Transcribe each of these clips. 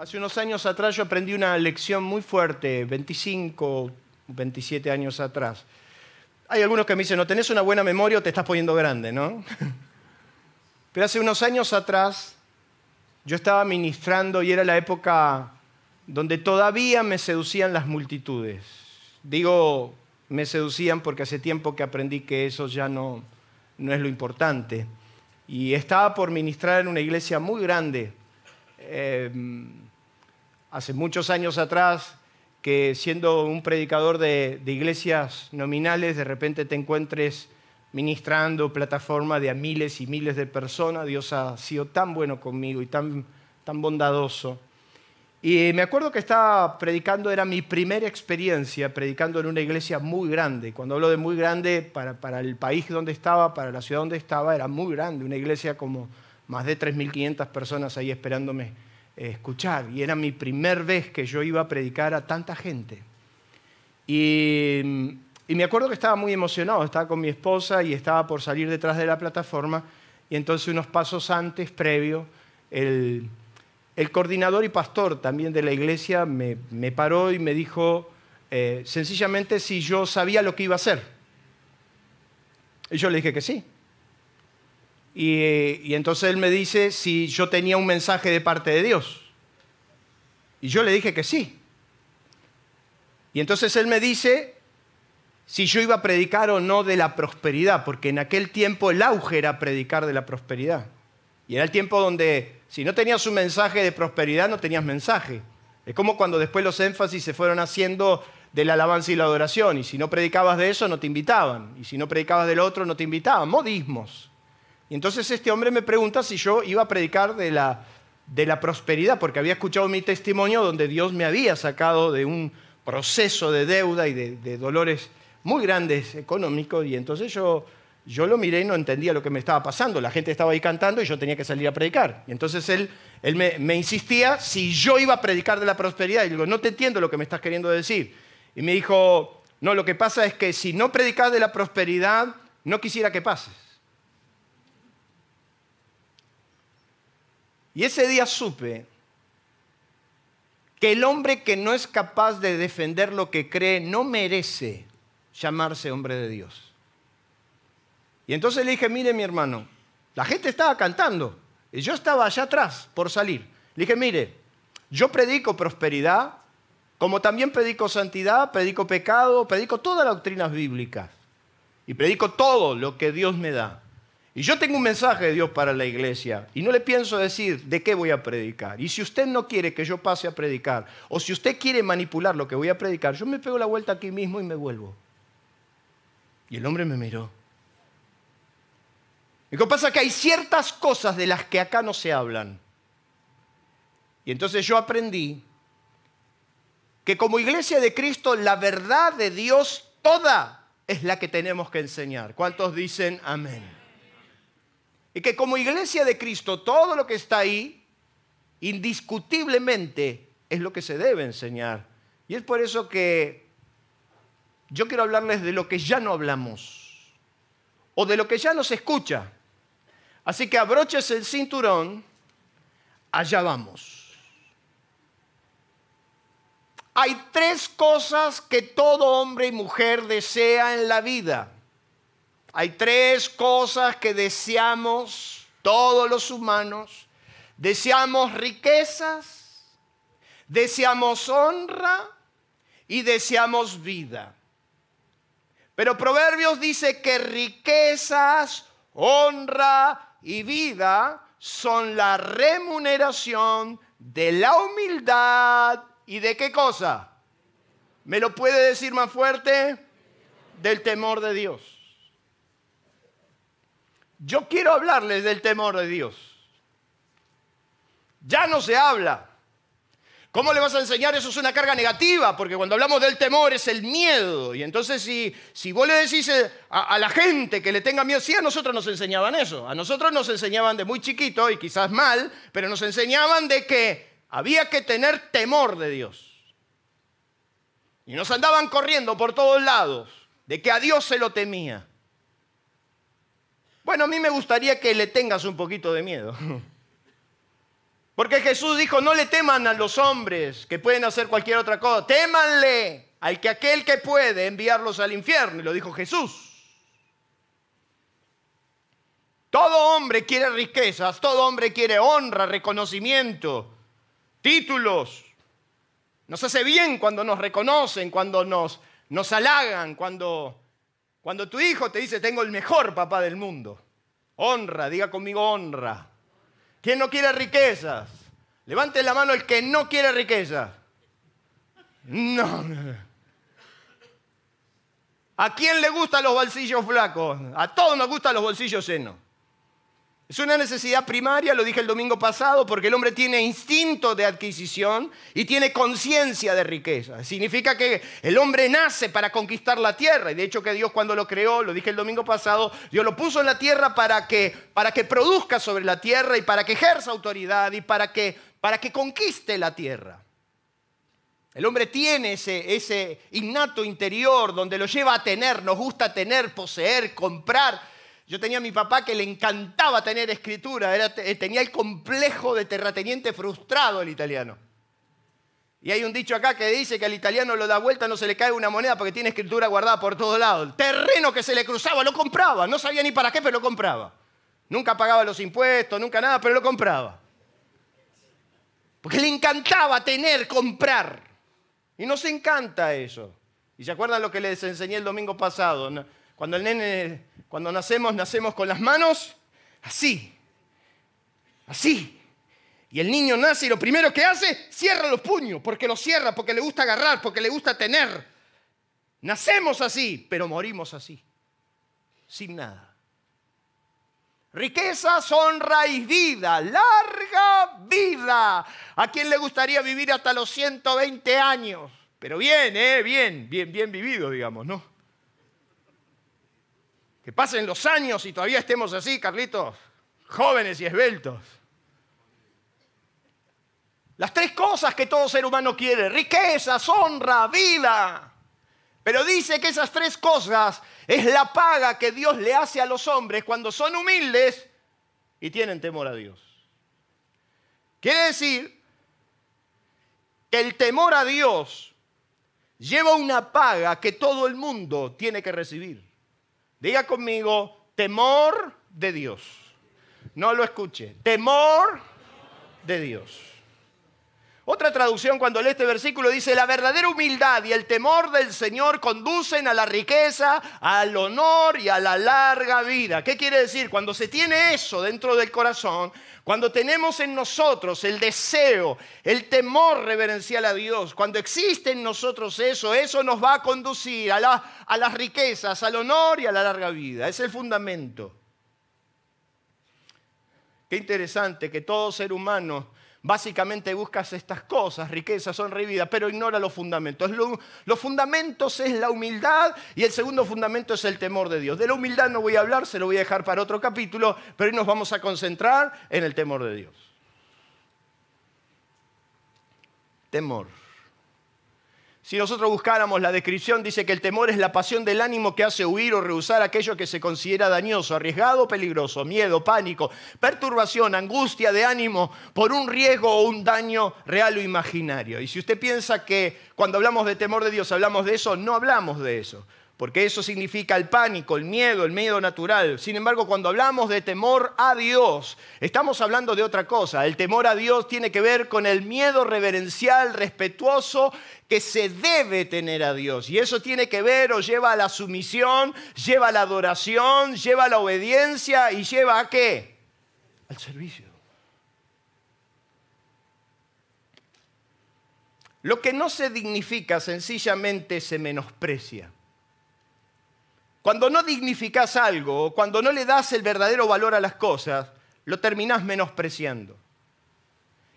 Hace unos años atrás yo aprendí una lección muy fuerte, 25, 27 años atrás. Hay algunos que me dicen, no tenés una buena memoria o te estás poniendo grande, ¿no? Pero hace unos años atrás yo estaba ministrando y era la época donde todavía me seducían las multitudes. Digo, me seducían porque hace tiempo que aprendí que eso ya no, no es lo importante. Y estaba por ministrar en una iglesia muy grande. Eh, hace muchos años atrás que siendo un predicador de, iglesias nominales, de repente te encuentres ministrando plataforma de a miles y miles de personas. Dios ha sido tan bueno conmigo y tan, tan bondadoso. Y me acuerdo que estaba predicando, era mi primera experiencia predicando en una iglesia muy grande. Cuando hablo de muy grande, para, para el país donde estaba, para la ciudad donde estaba, era muy grande. Una iglesia como más de 3.500 personas ahí esperándome escuchar. Y era mi primer vez que yo iba a predicar a tanta gente. Y, me acuerdo que estaba muy emocionado, estaba con mi esposa y estaba por salir detrás de la plataforma. Y entonces unos pasos antes, previo, el, coordinador y pastor también de la iglesia me, paró y me dijo eh, sencillamente si yo sabía lo que iba a hacer. Y yo le dije que sí. Y, entonces él me dice si yo tenía un mensaje de parte de Dios. Y yo le dije que sí. Y entonces él me dice si yo iba a predicar o no de la prosperidad, porque en aquel tiempo el auge era predicar de la prosperidad. Y era el tiempo donde si no tenías un mensaje de prosperidad no tenías mensaje. Es como cuando después los énfasis se fueron haciendo de la alabanza y la adoración, y si no predicabas de eso no te invitaban, y si no predicabas del otro no te invitaban, modismos. Y entonces este hombre me pregunta si yo iba a predicar de la, de la prosperidad, porque había escuchado mi testimonio donde Dios me había sacado de un proceso de deuda y de, dolores muy grandes económicos, y entonces yo, yo lo miré y no entendía lo que me estaba pasando. La gente estaba ahí cantando y yo tenía que salir a predicar. Y entonces él, él me, me insistía si yo iba a predicar de la prosperidad. Y digo, no te entiendo lo que me estás queriendo decir. Y me dijo, no, lo que pasa es que si no predicas de la prosperidad, no quisiera que pases. Y ese día supe que el hombre que no es capaz de defender lo que cree no merece llamarse hombre de Dios. Y entonces le dije, mire mi hermano, la gente estaba cantando y yo estaba allá atrás por salir. Le dije, mire, yo predico prosperidad, como también predico santidad, predico pecado, predico todas las doctrinas bíblicas y predico todo lo que Dios me da. Y yo tengo un mensaje de Dios para la iglesia y no le pienso decir de qué voy a predicar. Y si usted no quiere que yo pase a predicar, o si usted quiere manipular lo que voy a predicar, yo me pego la vuelta aquí mismo y me vuelvo. Y el hombre me miró. Y lo que pasa es que hay ciertas cosas de las que acá no se hablan. Y entonces yo aprendí que como iglesia de Cristo la verdad de Dios toda es la que tenemos que enseñar. ¿Cuántos dicen amén? Y que como iglesia de Cristo, todo lo que está ahí, indiscutiblemente, es lo que se debe enseñar. Y es por eso que yo quiero hablarles de lo que ya no hablamos, o de lo que ya no se escucha. Así que abroches el cinturón, allá vamos. Hay tres cosas que todo hombre y mujer desea en la vida. Hay tres cosas que deseamos todos los humanos. Deseamos riquezas, deseamos honra y deseamos vida. Pero Proverbios dice que riquezas, honra y vida son la remuneración de la humildad y de qué cosa. ¿Me lo puede decir más fuerte? Del temor de Dios. Yo quiero hablarles del temor de Dios. Ya no se habla. ¿Cómo le vas a enseñar? Eso es una carga negativa, porque cuando hablamos del temor es el miedo. Y entonces si, si vos le decís eh, a, a, la gente que le tenga miedo, sí, a nosotros nos enseñaban eso. A nosotros nos enseñaban de muy chiquito, y quizás mal, pero nos enseñaban de que había que tener temor de Dios. Y nos andaban corriendo por todos lados, de que a Dios se lo temía. Bueno, a mí me gustaría que le tengas un poquito de miedo. Porque Jesús dijo, no le teman a los hombres que pueden hacer cualquier otra cosa, témanle al que aquel que puede enviarlos al infierno. Y lo dijo Jesús. Todo hombre quiere riquezas, todo hombre quiere honra, reconocimiento, títulos. Nos hace bien cuando nos reconocen, cuando nos, nos halagan, cuando, cuando tu hijo te dice, tengo el mejor papá del mundo. Honra, diga conmigo honra. ¿Quién no quiere riquezas? Levante la mano el que no quiere riquezas. No. ¿A quién le gustan los bolsillos flacos? A todos nos gustan los bolsillos llenos. Es una necesidad primaria, lo dije el domingo pasado, porque el hombre tiene instinto de adquisición y tiene conciencia de riqueza. Significa que el hombre nace para conquistar la tierra. Y de hecho que Dios cuando lo creó, lo dije el domingo pasado, Dios lo puso en la tierra para que, para que produzca sobre la tierra y para que ejerza autoridad y para que, para que conquiste la tierra. El hombre tiene ese, ese innato interior donde lo lleva a tener, nos gusta tener, poseer, comprar. Yo tenía a mi papá que le encantaba tener escritura, era, tenía el complejo de terrateniente frustrado el italiano. Y hay un dicho acá que dice que al italiano lo da vuelta, no se le cae una moneda porque tiene escritura guardada por todos lados. El terreno que se le cruzaba lo compraba, no sabía ni para qué, pero lo compraba. Nunca pagaba los impuestos, nunca nada, pero lo compraba. Porque le encantaba tener, comprar. Y nos encanta eso. ¿Y se acuerdan lo que les enseñé el domingo pasado? Cuando el nene, cuando nacemos, nacemos con las manos así, así. Y el niño nace y lo primero que hace, cierra los puños, porque los cierra, porque le gusta agarrar, porque le gusta tener. Nacemos así, pero morimos así, sin nada. Riquezas, honra y vida, larga vida. ¿A quién le gustaría vivir hasta los 120 años? Pero bien, ¿eh? Bien, bien, bien vivido, digamos, ¿no? Que pasen los años y todavía estemos así, Carlitos, jóvenes y esbeltos. Las tres cosas que todo ser humano quiere, riquezas, honra, vida. Pero dice que esas tres cosas es la paga que Dios le hace a los hombres cuando son humildes y tienen temor a Dios. Quiere decir que el temor a Dios lleva una paga que todo el mundo tiene que recibir. Diga conmigo, temor de Dios. No lo escuche. Temor de Dios. Otra traducción cuando lee este versículo dice, la verdadera humildad y el temor del Señor conducen a la riqueza, al honor y a la larga vida. ¿Qué quiere decir? Cuando se tiene eso dentro del corazón, cuando tenemos en nosotros el deseo, el temor reverencial a Dios, cuando existe en nosotros eso, eso nos va a conducir a, a las riquezas, al honor y a la larga vida. Es el fundamento. Qué interesante que todo ser humano Básicamente buscas estas cosas, riqueza, honra y vida, pero ignora los fundamentos. los fundamentos es la humildad y el segundo fundamento es el temor de Dios. De la humildad no voy a hablar, se lo voy a dejar para otro capítulo, pero hoy nos vamos a concentrar en el temor de Dios. Temor. Si nosotros buscáramos la descripción, dice que el temor es la pasión del ánimo que hace huir o rehusar aquello que se considera dañoso, arriesgado o peligroso, miedo, pánico, perturbación, angustia de ánimo por un riesgo o un daño real o imaginario. Y si usted piensa que cuando hablamos de temor de Dios hablamos de eso, no hablamos de eso porque eso significa el pánico, el miedo, el miedo natural. Sin embargo, cuando hablamos de temor a Dios, estamos hablando de otra cosa. El temor a Dios tiene que ver con el miedo reverencial, respetuoso que se debe tener a Dios. Y eso tiene que ver o lleva a la sumisión, lleva a la adoración, lleva a la obediencia y lleva a qué? Al servicio. Lo que no se dignifica sencillamente se menosprecia. Cuando no dignificás algo, cuando no le das el verdadero valor a las cosas, lo terminás menospreciando.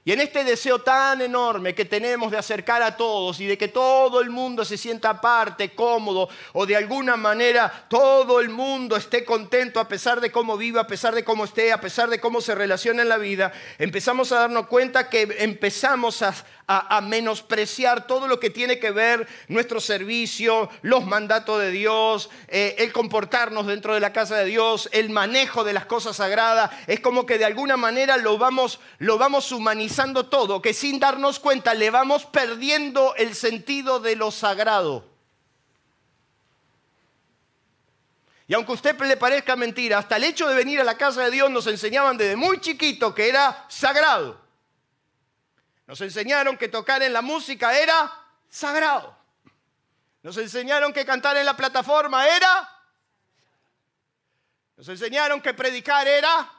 Y en este deseo tan enorme que tenemos de acercar a todos y de que todo el mundo se sienta parte, cómodo, o de alguna manera todo el mundo esté contento a pesar de cómo vive, a pesar de cómo esté, a pesar de cómo se relaciona en la vida, empezamos a darnos cuenta que empezamos a, a, menospreciar todo lo que tiene que ver nuestro servicio, los mandatos de Dios, eh, el comportarnos dentro de la casa de Dios, el manejo de las cosas sagradas. Es como que de alguna manera lo vamos, lo vamos humanizando todo, que sin darnos cuenta le vamos perdiendo el sentido de lo sagrado. Y aunque a usted le parezca mentira, hasta el hecho de venir a la casa de Dios nos enseñaban desde muy chiquito que era sagrado. Nos enseñaron que tocar en la música era sagrado. Nos enseñaron que cantar en la plataforma era... Nos enseñaron que predicar era...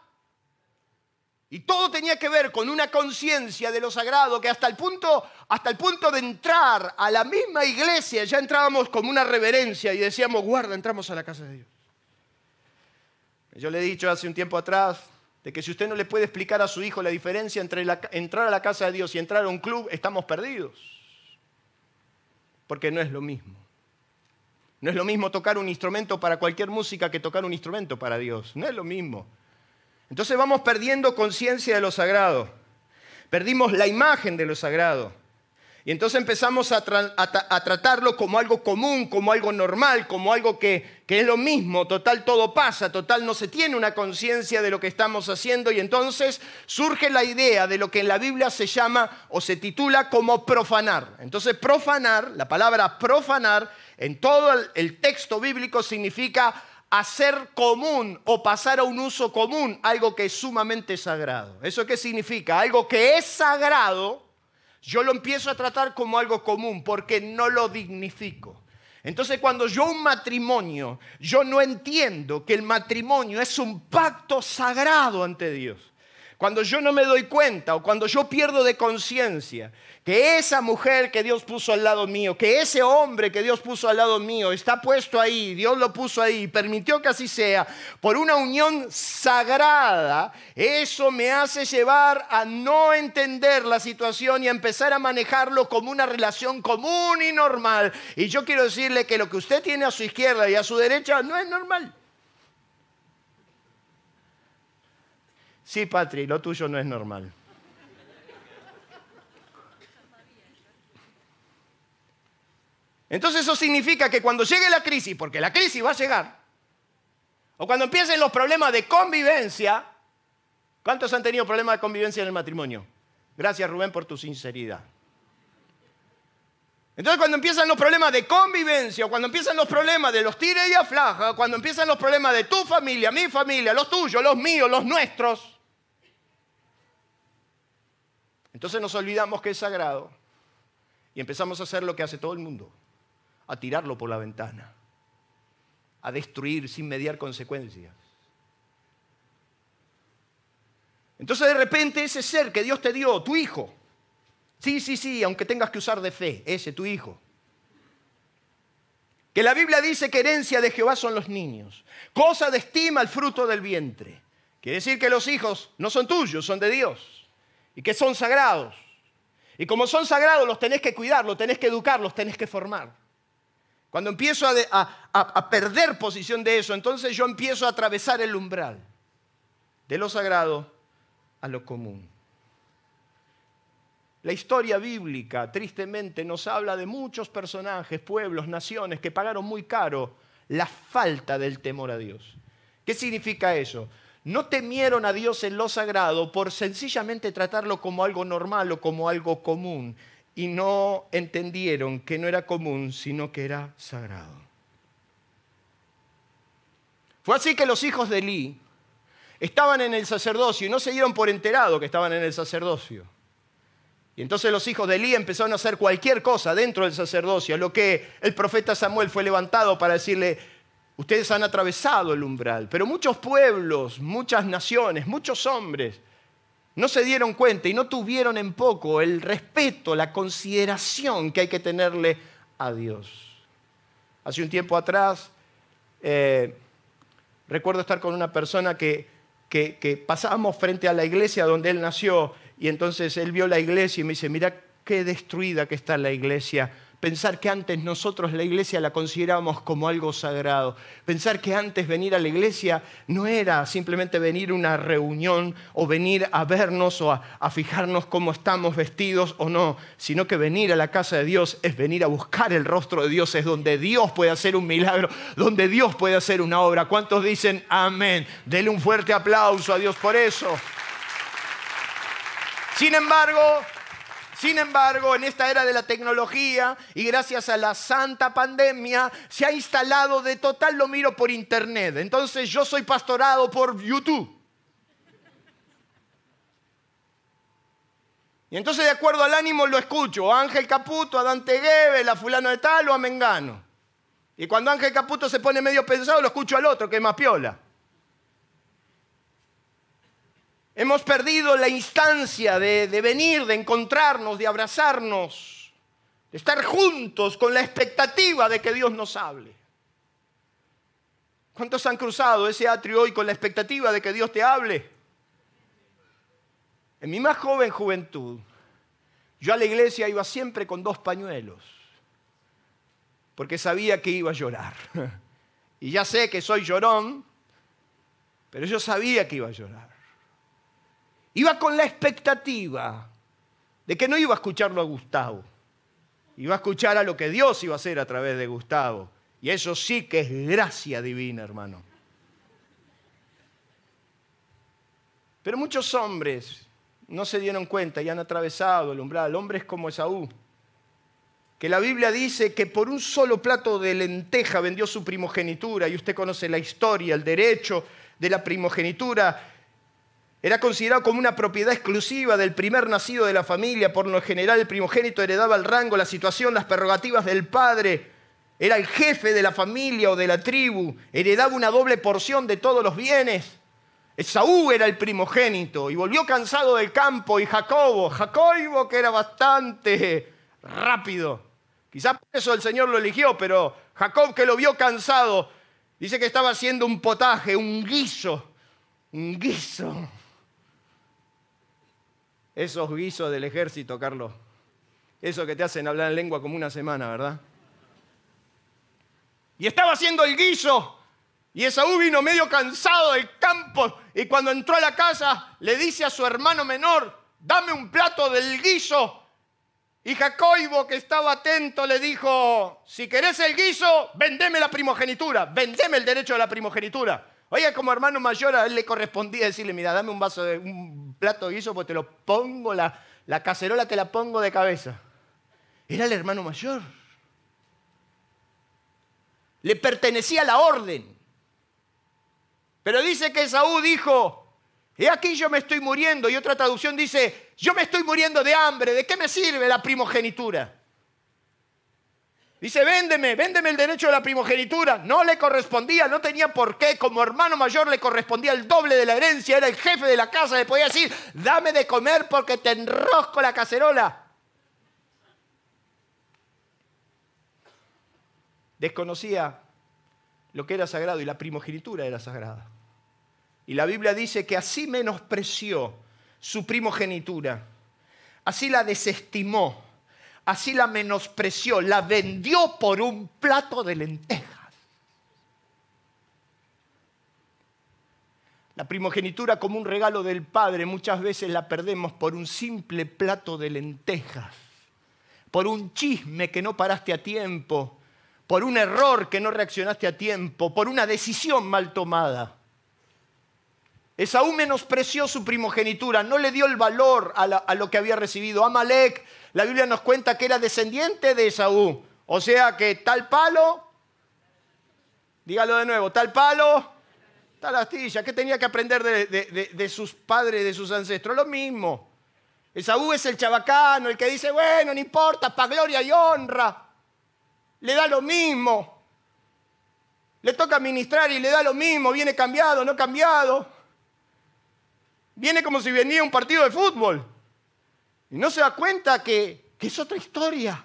Y todo tenía que ver con una conciencia de lo sagrado que hasta el, punto, hasta el punto de entrar a la misma iglesia ya entrábamos como una reverencia y decíamos, guarda, entramos a la casa de Dios. Yo le he dicho hace un tiempo atrás, de que si usted no le puede explicar a su hijo la diferencia entre entrar a la casa de Dios y entrar a un club, estamos perdidos. Porque no es lo mismo. No es lo mismo tocar un instrumento para cualquier música que tocar un instrumento para Dios. No es lo mismo. Entonces vamos perdiendo conciencia de lo sagrado. Perdimos la imagen de lo sagrado. Y entonces empezamos a, tratarlo como algo común, como algo normal, como algo que, que es lo mismo, total todo pasa, total no se tiene una conciencia de lo que estamos haciendo y entonces surge la idea de lo que en la Biblia se llama o se titula como profanar. Entonces profanar, la palabra profanar en todo el texto bíblico significa hacer común o pasar a un uso común algo que es sumamente sagrado. ¿Eso qué significa? Algo que es sagrado yo lo empiezo a tratar como algo común porque no lo dignifico. Entonces cuando yo un matrimonio, yo no entiendo que el matrimonio es un pacto sagrado ante Dios. Cuando yo no me doy cuenta o cuando yo pierdo de conciencia que esa mujer que Dios puso al lado mío, que ese hombre que Dios puso al lado mío está puesto ahí, Dios lo puso ahí, permitió que así sea, por una unión sagrada, eso me hace llevar a no entender la situación y a empezar a manejarlo como una relación común y normal. Y yo quiero decirle que lo que usted tiene a su izquierda y a su derecha no es normal. Sí, Patri, lo tuyo no es normal. Entonces eso significa que cuando llegue la crisis, porque la crisis va a llegar, o cuando empiecen los problemas de convivencia, ¿cuántos han tenido problemas de convivencia en el matrimonio? Gracias Rubén por tu sinceridad. Entonces cuando empiezan los problemas de convivencia, cuando empiezan los problemas de los tires y aflaja, cuando empiezan los problemas de tu familia, mi familia, los tuyos, los míos, los nuestros, entonces nos olvidamos que es sagrado y empezamos a hacer lo que hace todo el mundo a tirarlo por la ventana, a destruir sin mediar consecuencias. Entonces de repente ese ser que Dios te dio, tu hijo, sí, sí, sí, aunque tengas que usar de fe, ese tu hijo, que la Biblia dice que herencia de Jehová son los niños, cosa de estima el fruto del vientre. Quiere decir que los hijos no son tuyos, son de Dios y que son sagrados. Y como son sagrados, los tenés que cuidar, los tenés que educar, los tenés que formar. Cuando empiezo a, perder posición de eso, entonces yo empiezo a atravesar el umbral de lo sagrado a lo común. La historia bíblica, tristemente, nos habla de muchos personajes, pueblos, naciones que pagaron muy caro la falta del temor a Dios. ¿Qué significa eso? No temieron a Dios en lo sagrado por sencillamente tratarlo como algo normal o como algo común, y no entendieron que no era común, sino que era sagrado. Fue así que los hijos de Eli estaban en el sacerdocio y no se dieron por enterado que estaban en el sacerdocio. Y entonces los hijos de Elí empezaron a hacer cualquier cosa dentro del sacerdocio, lo que el profeta Samuel fue levantado para decirle, ustedes han atravesado el umbral, pero muchos pueblos, muchas naciones, muchos hombres no se dieron cuenta y no tuvieron en poco el respeto, la consideración que hay que tenerle a Dios. Hace un tiempo atrás, eh, recuerdo estar con una persona que, que, pasábamos frente a la iglesia donde él nació y entonces él vio la iglesia y me dice, mira qué destruida que está la iglesia Pensar que antes nosotros la iglesia la considerábamos como algo sagrado. Pensar que antes venir a la iglesia no era simplemente venir a una reunión o venir a vernos o a, fijarnos cómo estamos vestidos o no, sino que venir a la casa de Dios es venir a buscar el rostro de Dios, es donde Dios puede hacer un milagro, donde Dios puede hacer una obra. ¿Cuántos dicen amén? Dele un fuerte aplauso a Dios por eso. Sin embargo, sin embargo, en esta era de la tecnología y gracias a la santa pandemia, se ha instalado de total lo miro por internet. Entonces yo soy pastorado por YouTube. Y entonces de acuerdo al ánimo lo escucho, a Ángel Caputo, a Dante Gebel, a fulano de tal o a Mengano. Y cuando Ángel Caputo se pone medio pensado, lo escucho al otro, que es más piola. Hemos perdido la instancia de, venir, de encontrarnos, de abrazarnos, de estar juntos con la expectativa de que Dios nos hable. ¿Cuántos han cruzado ese atrio hoy con la expectativa de que Dios te hable? En mi más joven juventud, yo a la iglesia iba siempre con dos pañuelos, porque sabía que iba a llorar. Y ya sé que soy llorón, pero yo sabía que iba a llorar. Iba con la expectativa de que no iba a escucharlo a Gustavo, iba a escuchar a lo que Dios iba a hacer a través de Gustavo. Y eso sí que es gracia divina, hermano. Pero muchos hombres no se dieron cuenta y han atravesado el umbral. Hombres como Esaú, que la Biblia dice que por un solo plato de lenteja vendió su primogenitura, y usted conoce la historia, el derecho de la primogenitura era considerado como una propiedad exclusiva del primer nacido de la familia. Por lo general, el primogénito heredaba el rango, la situación, las prerrogativas del padre. Era el jefe de la familia o de la tribu. Heredaba una doble porción de todos los bienes. Esaú era el primogénito y volvió cansado del campo. Y Jacobo, Jacobo que era bastante rápido. Quizás por eso el Señor lo eligió, pero Jacob que lo vio cansado, dice que estaba haciendo un potaje, un guiso, un guiso esos guisos del ejército, Carlos. Eso que te hacen hablar en lengua como una semana, ¿verdad? Y estaba haciendo el guiso. Y Esaú vino medio cansado del campo. Y cuando entró a la casa, le dice a su hermano menor: Dame un plato del guiso. Y Jacobo, que estaba atento, le dijo: Si querés el guiso, vendeme la primogenitura. Vendeme el derecho de la primogenitura. Oye, como hermano mayor, a él le correspondía decirle: Mira, dame un vaso de. Un plato de guiso, pues te lo pongo, la, la cacerola te la pongo de cabeza. Era el hermano mayor. Le pertenecía la orden. Pero dice que Saúl dijo, he aquí yo me estoy muriendo. Y otra traducción dice, yo me estoy muriendo de hambre. ¿De qué me sirve la primogenitura? Dice, véndeme, véndeme el derecho de la primogenitura. No le correspondía, no tenía por qué. Como hermano mayor le correspondía el doble de la herencia. Era el jefe de la casa. Le podía decir, dame de comer porque te enrosco la cacerola. Desconocía lo que era sagrado y la primogenitura era sagrada. Y la Biblia dice que así menospreció su primogenitura, así la desestimó así la menospreció, la vendió por un plato de lentejas. La primogenitura como un regalo del Padre muchas veces la perdemos por un simple plato de lentejas, por un chisme que no paraste a tiempo, por un error que no reaccionaste a tiempo, por una decisión mal tomada. Esaú menospreció su primogenitura, no le dio el valor a, lo que había recibido. Amalek, la Biblia nos cuenta que era descendiente de Esaú. O sea que tal palo, dígalo de nuevo, tal palo, tal astilla. ¿Qué tenía que aprender de, sus padres, de sus ancestros? Lo mismo. Esaú es el chabacano, el que dice, bueno, no importa, para gloria y honra. Le da lo mismo. Le toca ministrar y le da lo mismo, viene cambiado, no cambiado. Viene como si venía un partido de fútbol. Y no se da cuenta que, es otra historia.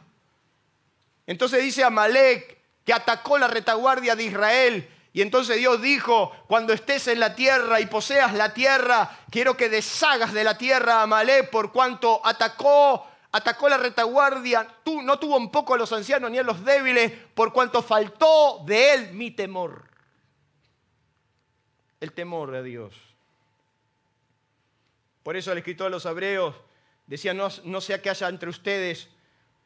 Entonces dice Amalek que atacó la retaguardia de Israel. Y entonces Dios dijo, cuando estés en la tierra y poseas la tierra, quiero que deshagas de la tierra a Amalé por cuanto atacó, atacó la retaguardia, tú, no tuvo un poco a los ancianos ni a los débiles, por cuanto faltó de él mi temor. El temor de Dios. Por eso el escritor de los hebreos decía, no, sea que haya entre ustedes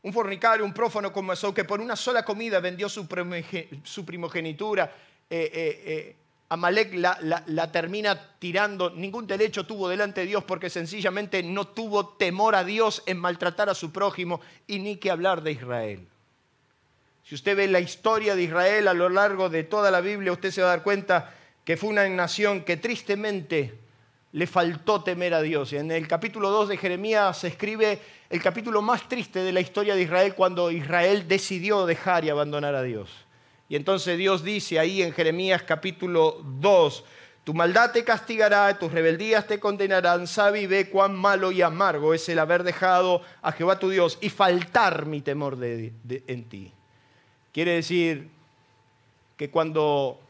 un fornicario, un prófano como Esaú, que por una sola comida vendió su primogenitura eh, eh, eh, Amalek la, termina tirando, ningún derecho tuvo delante de Dios porque sencillamente no tuvo temor a Dios en maltratar a su prójimo y ni que hablar de Israel. Si usted ve la historia de Israel a lo largo de toda la Biblia, usted se va a dar cuenta que fue una nación que tristemente le faltó temer a Dios. Y en el capítulo 2 de Jeremías se escribe el capítulo más triste de la historia de Israel cuando Israel decidió dejar y abandonar a Dios. Y entonces Dios dice ahí en Jeremías capítulo 2, tu maldad te castigará, tus rebeldías te condenarán, sabe y ve cuán malo y amargo es el haber dejado a Jehová tu Dios y faltar mi temor en ti. Quiere decir que cuando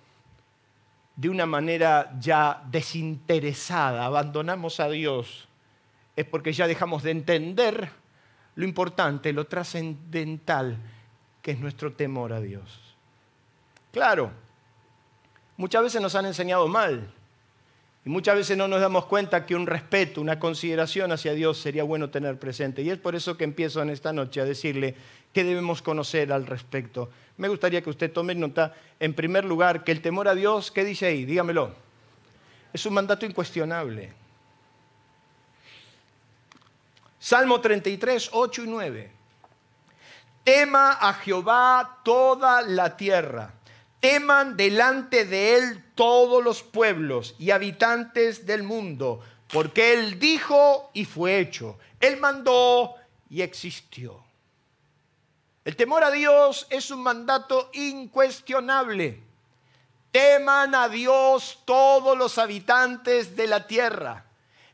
de una manera ya desinteresada abandonamos a Dios, es porque ya dejamos de entender lo importante, lo trascendental que es nuestro temor a Dios. Claro, muchas veces nos han enseñado mal y muchas veces no nos damos cuenta que un respeto, una consideración hacia Dios sería bueno tener presente. Y es por eso que empiezo en esta noche a decirle qué debemos conocer al respecto. Me gustaría que usted tome nota, en primer lugar, que el temor a Dios, ¿qué dice ahí? Dígamelo. Es un mandato incuestionable. Salmo 33, 8 y 9. Tema a Jehová toda la tierra teman delante de él todos los pueblos y habitantes del mundo, porque él dijo y fue hecho, él mandó y existió. El temor a Dios es un mandato incuestionable. Teman a Dios todos los habitantes de la tierra.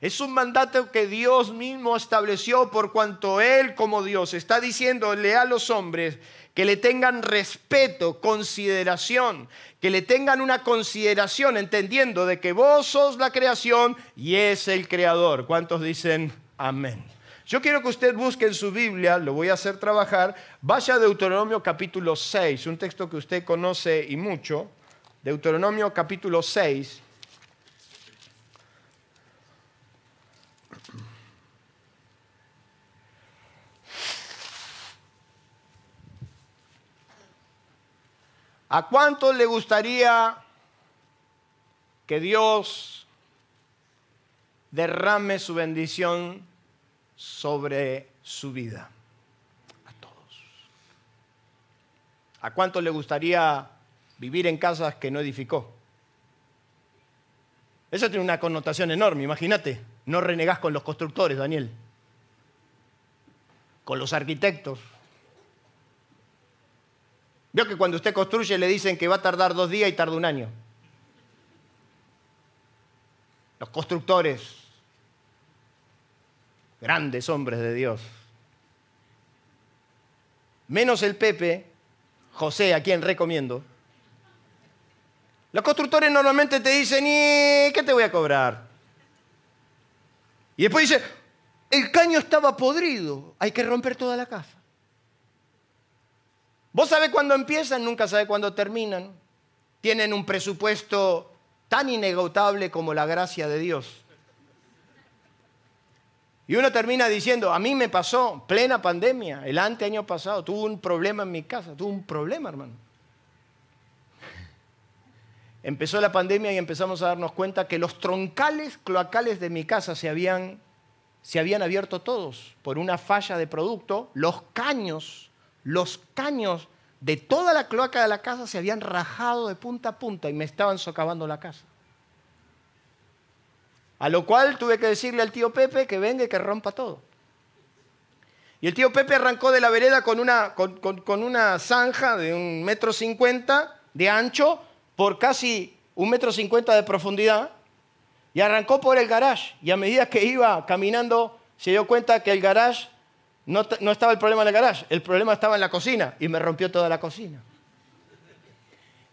Es un mandato que Dios mismo estableció por cuanto Él como Dios está diciéndole a los hombres que le tengan respeto, consideración, que le tengan una consideración entendiendo de que vos sos la creación y es el creador. ¿Cuántos dicen amén? Yo quiero que usted busque en su Biblia, lo voy a hacer trabajar, vaya a Deuteronomio capítulo 6, un texto que usted conoce y mucho, Deuteronomio capítulo 6. ¿A cuánto le gustaría que Dios derrame su bendición sobre su vida? A todos. ¿A cuánto le gustaría vivir en casas que no edificó? Eso tiene una connotación enorme, imagínate. No renegás con los constructores, Daniel. Con los arquitectos, Vio que cuando usted construye le dicen que va a tardar dos días y tarda un año. Los constructores, grandes hombres de Dios. Menos el Pepe, José, a quien recomiendo. Los constructores normalmente te dicen, ¿y qué te voy a cobrar? Y después dice, el caño estaba podrido, hay que romper toda la casa. Vos sabés cuándo empiezan, nunca sabés cuándo terminan. Tienen un presupuesto tan inagotable como la gracia de Dios. Y uno termina diciendo, a mí me pasó plena pandemia, el ante año pasado, tuve un problema en mi casa, tuve un problema, hermano. Empezó la pandemia y empezamos a darnos cuenta que los troncales cloacales de mi casa se habían, se habían abierto todos por una falla de producto, los caños los caños de toda la cloaca de la casa se habían rajado de punta a punta y me estaban socavando la casa. A lo cual tuve que decirle al tío Pepe que venga y que rompa todo. Y el tío Pepe arrancó de la vereda con una, con, una zanja de un metro cincuenta de ancho por casi un metro cincuenta de profundidad y arrancó por el garage. Y a medida que iba caminando se dio cuenta que el garage no, estaba el problema en el garage, el problema estaba en la cocina y me rompió toda la cocina.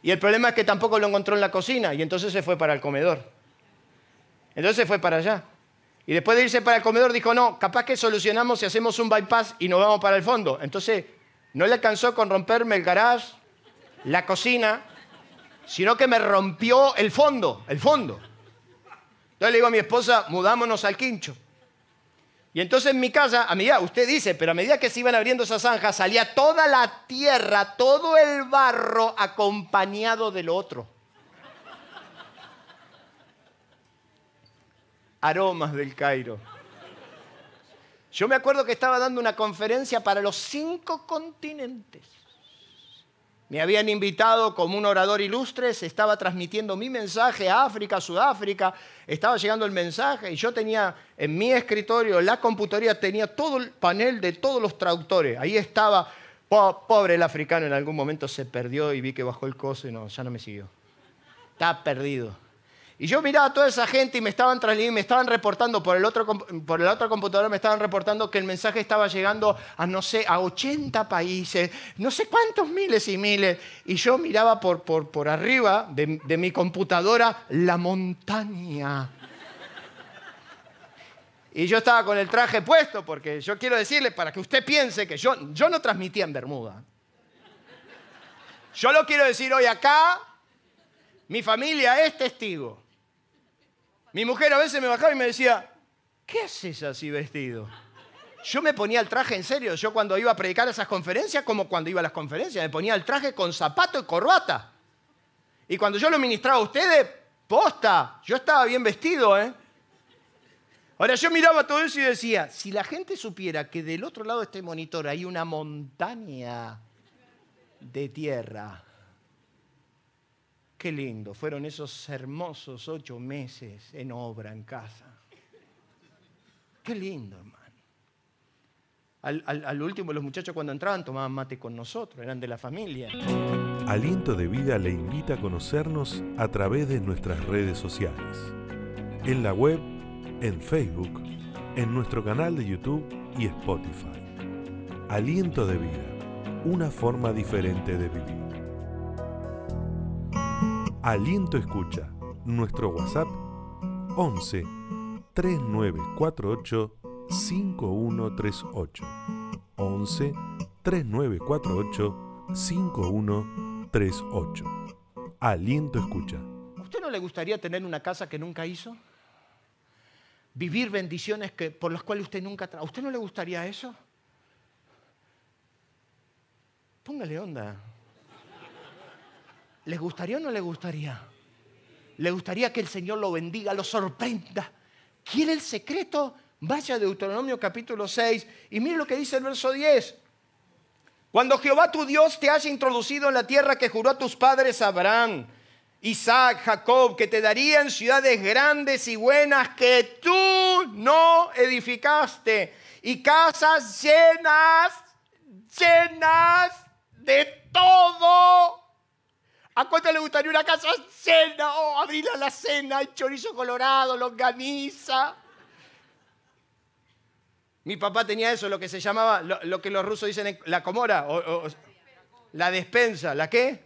Y el problema es que tampoco lo encontró en la cocina y entonces se fue para el comedor. Entonces fue para allá. Y después de irse para el comedor dijo, no, capaz que solucionamos si hacemos un bypass y nos vamos para el fondo. Entonces no le alcanzó con romperme el garage, la cocina, sino que me rompió el fondo, el fondo. Entonces le digo a mi esposa, mudámonos al quincho. Y entonces en mi casa, a medida, usted dice, pero a medida que se iban abriendo esas zanjas, salía toda la tierra, todo el barro acompañado del otro. Aromas del Cairo. Yo me acuerdo que estaba dando una conferencia para los cinco continentes. Me habían invitado como un orador ilustre, se estaba transmitiendo mi mensaje a África, Sudáfrica, estaba llegando el mensaje y yo tenía en mi escritorio, la computadora tenía todo el panel de todos los traductores. Ahí estaba, pobre el africano, en algún momento se perdió y vi que bajó el coso y no, ya no me siguió. Está perdido. Y yo miraba a toda esa gente y me estaban me estaban reportando por el otro por la otra computadora, me estaban reportando que el mensaje estaba llegando a no sé, a 80 países, no sé cuántos miles y miles. Y yo miraba por, por, por arriba de, mi computadora la montaña. Y yo estaba con el traje puesto, porque yo quiero decirle, para que usted piense que yo, yo no transmitía en Bermuda. Yo lo quiero decir hoy acá, mi familia es testigo. Mi mujer a veces me bajaba y me decía, ¿qué haces así vestido? Yo me ponía el traje en serio. Yo cuando iba a predicar esas conferencias, como cuando iba a las conferencias, me ponía el traje con zapato y corbata. Y cuando yo lo ministraba a ustedes, posta, yo estaba bien vestido, ¿eh? Ahora yo miraba todo eso y decía, si la gente supiera que del otro lado de este monitor hay una montaña de tierra, Qué lindo, fueron esos hermosos ocho meses en obra en casa. Qué lindo, hermano. Al, último, los muchachos cuando entraban tomaban mate con nosotros, eran de la familia. Aliento de Vida le invita a conocernos a través de nuestras redes sociales. En la web, en Facebook, en nuestro canal de YouTube y Spotify. Aliento de Vida, una forma diferente de vivir. Aliento Escucha, nuestro WhatsApp 11 3948 5138. 11 3948 5138. Aliento Escucha. ¿A usted no le gustaría tener una casa que nunca hizo? Vivir bendiciones que, por las cuales usted nunca... ¿A usted no le gustaría eso? Póngale onda. ¿Les gustaría o no les gustaría? ¿Le gustaría que el Señor lo bendiga, lo sorprenda? ¿Quiere el secreto? Vaya a Deuteronomio capítulo 6 y mire lo que dice el verso 10. Cuando Jehová tu Dios te haya introducido en la tierra que juró a tus padres Abraham, Isaac, Jacob, que te darían ciudades grandes y buenas que tú no edificaste y casas llenas, llenas de todo ¿A cuánto le gustaría una casa llena? Oh, abrir a la cena, el chorizo colorado, longaniza. Mi papá tenía eso, lo que se llamaba, lo, que los rusos dicen la comora, o, la despensa. ¿La qué?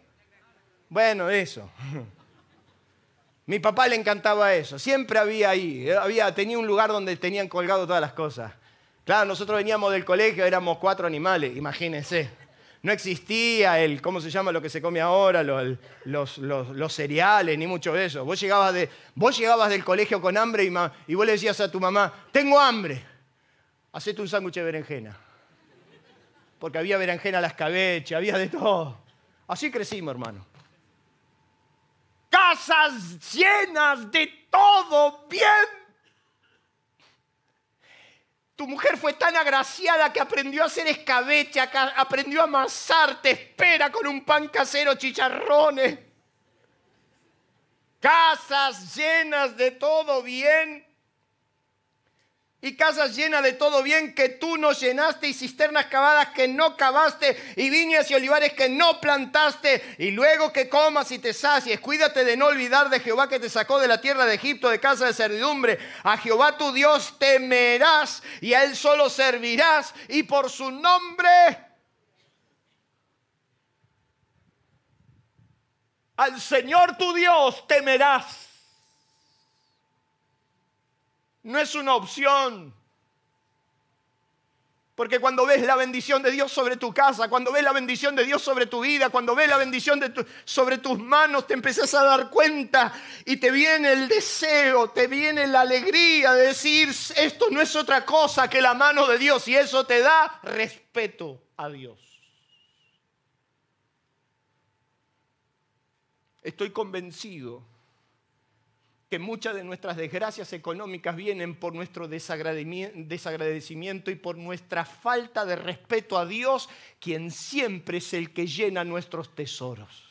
Bueno, eso. Mi papá le encantaba eso. Siempre había ahí, había, tenía un lugar donde tenían colgado todas las cosas. Claro, nosotros veníamos del colegio, éramos cuatro animales, imagínense. No existía el, ¿cómo se llama lo que se come ahora? Los, cereales, ni mucho de eso. Vos llegabas, de, vos llegabas del colegio con hambre y, y vos le decías a tu mamá, tengo hambre, hacete un sándwich de berenjena. Porque había berenjena a la escabeche, había de todo. Así crecimos, hermano. Casas llenas de todo bien tu mujer fue tan agraciada que aprendió a hacer escabeche, aprendió a amasar, te espera con un pan casero, chicharrones. Casas llenas de todo bien y casas llenas de todo bien que tú no llenaste y cisternas cavadas que no cavaste y viñas y olivares que no plantaste y luego que comas y te sacies. Cuídate de no olvidar de Jehová que te sacó de la tierra de Egipto de casa de servidumbre. A Jehová tu Dios temerás y a él solo servirás y por su nombre al Señor tu Dios temerás. No es una opción. Porque cuando ves la bendición de Dios sobre tu casa, cuando ves la bendición de Dios sobre tu vida, cuando ves la bendición de sobre tus manos, te empezás a dar cuenta y te viene el deseo, te viene la alegría de decir, esto no es otra cosa que la mano de Dios y eso te da respeto a Dios. Estoy convencido que muchas de nuestras desgracias económicas vienen por nuestro desagradecimiento y por nuestra falta de respeto a Dios, quien siempre es el que llena nuestros tesoros.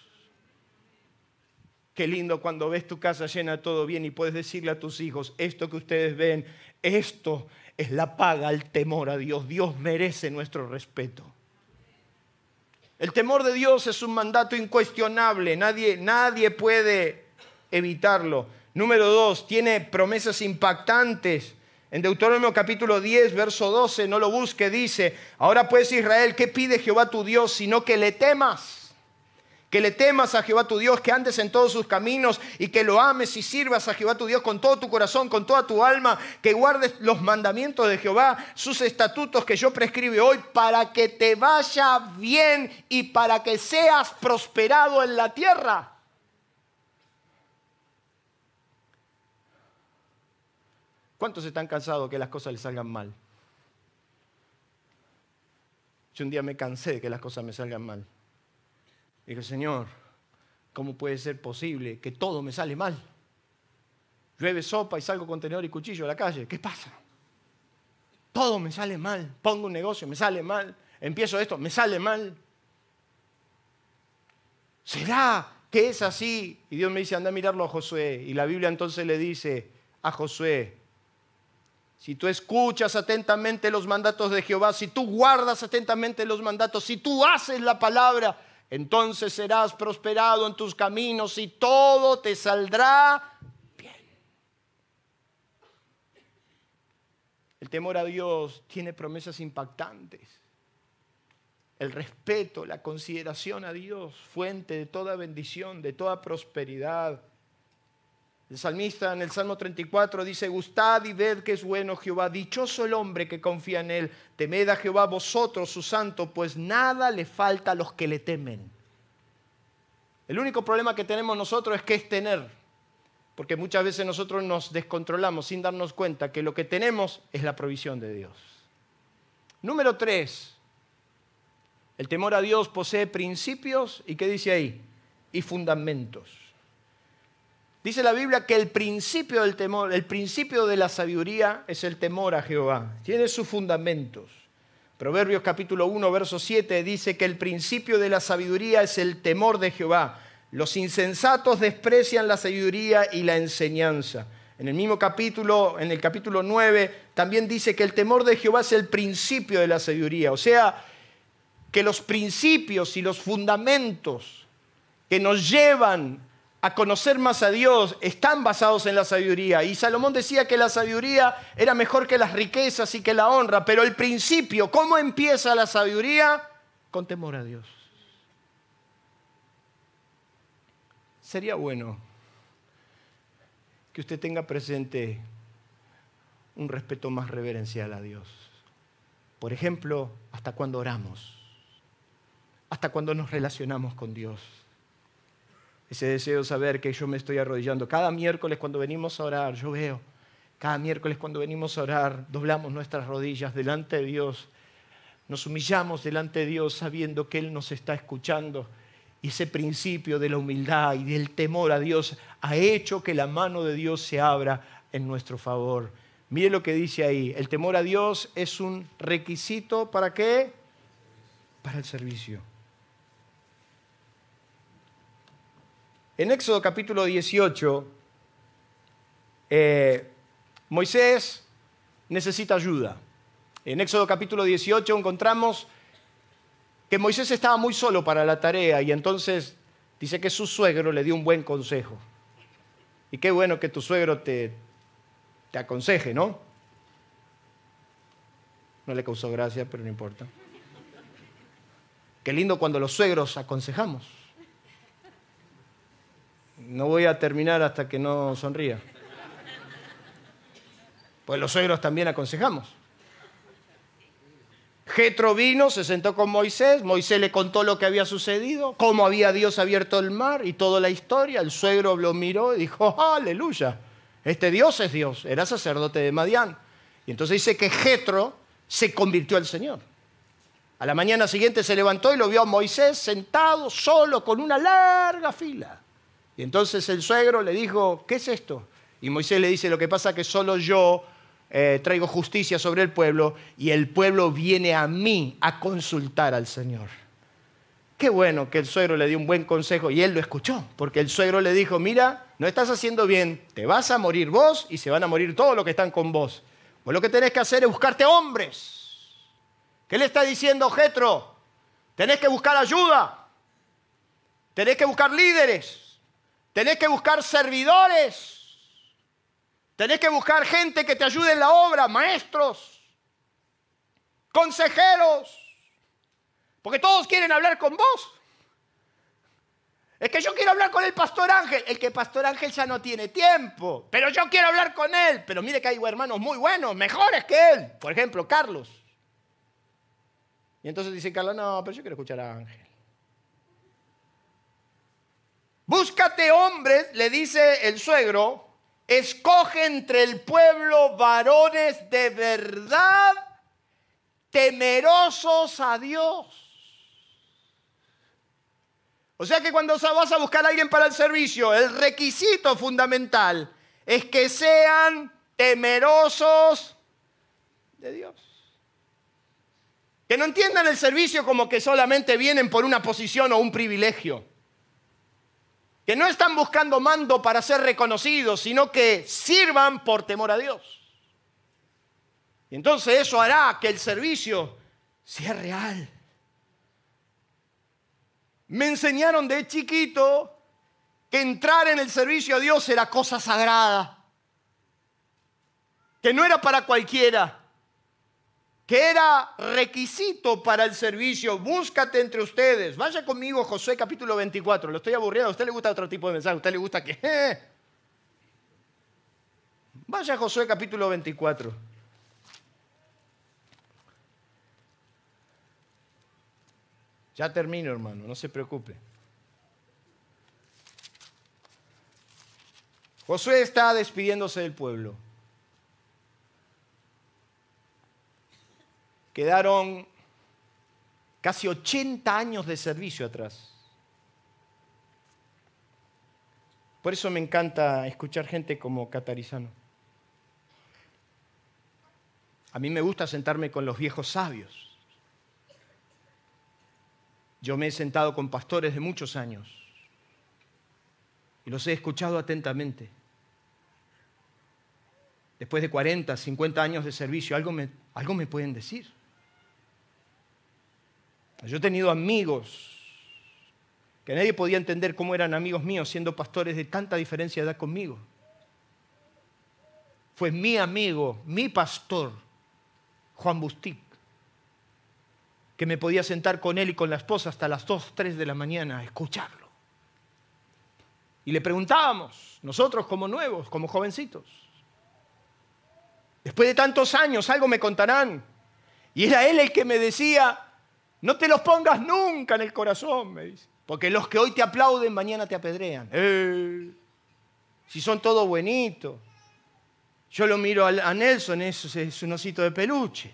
Qué lindo cuando ves tu casa llena todo bien y puedes decirle a tus hijos, esto que ustedes ven, esto es la paga al temor a Dios. Dios merece nuestro respeto. El temor de Dios es un mandato incuestionable, nadie, nadie puede evitarlo. Número dos, tiene promesas impactantes. En Deuteronomio capítulo 10, verso 12, no lo busque, dice, ahora pues Israel, ¿qué pide Jehová tu Dios? Sino que le temas. Que le temas a Jehová tu Dios, que andes en todos sus caminos y que lo ames y sirvas a Jehová tu Dios con todo tu corazón, con toda tu alma, que guardes los mandamientos de Jehová, sus estatutos que yo prescribe hoy, para que te vaya bien y para que seas prosperado en la tierra. ¿Cuántos están cansados que las cosas les salgan mal? Yo un día me cansé de que las cosas me salgan mal. dije, Señor, ¿cómo puede ser posible que todo me sale mal? Llueve sopa y salgo con tenedor y cuchillo a la calle. ¿Qué pasa? Todo me sale mal. Pongo un negocio, me sale mal. Empiezo esto, me sale mal. ¿Será que es así? Y Dios me dice, anda a mirarlo a Josué. Y la Biblia entonces le dice a Josué, si tú escuchas atentamente los mandatos de Jehová, si tú guardas atentamente los mandatos, si tú haces la palabra, entonces serás prosperado en tus caminos y todo te saldrá bien. El temor a Dios tiene promesas impactantes. El respeto, la consideración a Dios, fuente de toda bendición, de toda prosperidad. El salmista en el Salmo 34 dice, gustad y ved que es bueno Jehová, dichoso el hombre que confía en él, temed a Jehová vosotros, su santo, pues nada le falta a los que le temen. El único problema que tenemos nosotros es que es tener, porque muchas veces nosotros nos descontrolamos sin darnos cuenta que lo que tenemos es la provisión de Dios. Número tres, el temor a Dios posee principios y ¿qué dice ahí? Y fundamentos. Dice la Biblia que el principio del temor, el principio de la sabiduría es el temor a Jehová. Tiene sus fundamentos. Proverbios capítulo 1, verso 7 dice que el principio de la sabiduría es el temor de Jehová. Los insensatos desprecian la sabiduría y la enseñanza. En el mismo capítulo, en el capítulo 9, también dice que el temor de Jehová es el principio de la sabiduría. O sea, que los principios y los fundamentos que nos llevan a conocer más a Dios están basados en la sabiduría. Y Salomón decía que la sabiduría era mejor que las riquezas y que la honra, pero el principio, ¿cómo empieza la sabiduría? Con temor a Dios. Sería bueno que usted tenga presente un respeto más reverencial a Dios. Por ejemplo, hasta cuando oramos, hasta cuando nos relacionamos con Dios ese deseo de saber que yo me estoy arrodillando. Cada miércoles cuando venimos a orar, yo veo, cada miércoles cuando venimos a orar, doblamos nuestras rodillas delante de Dios, nos humillamos delante de Dios sabiendo que Él nos está escuchando. Y ese principio de la humildad y del temor a Dios ha hecho que la mano de Dios se abra en nuestro favor. Mire lo que dice ahí, el temor a Dios es un requisito para qué? Para el servicio. En Éxodo capítulo 18, eh, Moisés necesita ayuda. En Éxodo capítulo 18 encontramos que Moisés estaba muy solo para la tarea y entonces dice que su suegro le dio un buen consejo. Y qué bueno que tu suegro te, te aconseje, ¿no? No le causó gracia, pero no importa. Qué lindo cuando los suegros aconsejamos. No voy a terminar hasta que no sonría. Pues los suegros también aconsejamos. Jetro vino, se sentó con Moisés, Moisés le contó lo que había sucedido, cómo había Dios abierto el mar y toda la historia. El suegro lo miró y dijo, aleluya, este Dios es Dios, era sacerdote de Madián. Y entonces dice que Jetro se convirtió al Señor. A la mañana siguiente se levantó y lo vio a Moisés sentado solo con una larga fila. Y entonces el suegro le dijo, ¿qué es esto? Y Moisés le dice, lo que pasa es que solo yo eh, traigo justicia sobre el pueblo y el pueblo viene a mí a consultar al Señor. Qué bueno que el suegro le dio un buen consejo y él lo escuchó, porque el suegro le dijo, mira, no estás haciendo bien, te vas a morir vos y se van a morir todos los que están con vos. Pues lo que tenés que hacer es buscarte hombres. ¿Qué le está diciendo Jetro? Tenés que buscar ayuda, tenés que buscar líderes, tenés que buscar servidores Tenés que buscar gente que te ayude en la obra, maestros, consejeros, porque todos quieren hablar con vos. Es que yo quiero hablar con el pastor Ángel. El que pastor Ángel ya no tiene tiempo, pero yo quiero hablar con él. Pero mire que hay hermanos muy buenos, mejores que él. Por ejemplo, Carlos. Y entonces dice Carlos, no, pero yo quiero escuchar a Ángel. Hombres, le dice el suegro, escoge entre el pueblo varones de verdad, temerosos a Dios. O sea que cuando vas a buscar a alguien para el servicio, el requisito fundamental es que sean temerosos de Dios. Que no entiendan el servicio como que solamente vienen por una posición o un privilegio que no están buscando mando para ser reconocidos, sino que sirvan por temor a Dios. Y entonces eso hará que el servicio sea real. Me enseñaron de chiquito que entrar en el servicio a Dios era cosa sagrada, que no era para cualquiera que era requisito para el servicio. Búscate entre ustedes. Vaya conmigo, Josué capítulo 24. Lo estoy aburriendo. ¿A usted le gusta otro tipo de mensaje? ¿A usted le gusta que... Vaya Josué capítulo 24. Ya termino, hermano, no se preocupe. Josué está despidiéndose del pueblo. Quedaron casi 80 años de servicio atrás. Por eso me encanta escuchar gente como Catarizano. A mí me gusta sentarme con los viejos sabios. Yo me he sentado con pastores de muchos años y los he escuchado atentamente. Después de 40, 50 años de servicio, algo me, algo me pueden decir. Yo he tenido amigos que nadie podía entender cómo eran amigos míos siendo pastores de tanta diferencia de edad conmigo. Fue mi amigo, mi pastor, Juan Bustic, que me podía sentar con él y con la esposa hasta las 2, 3 de la mañana a escucharlo. Y le preguntábamos, nosotros como nuevos, como jovencitos, después de tantos años, algo me contarán. Y era él el que me decía, no te los pongas nunca en el corazón, me dice. Porque los que hoy te aplauden, mañana te apedrean. Eh, si son todos buenitos. Yo lo miro a Nelson, eso es un osito de peluche.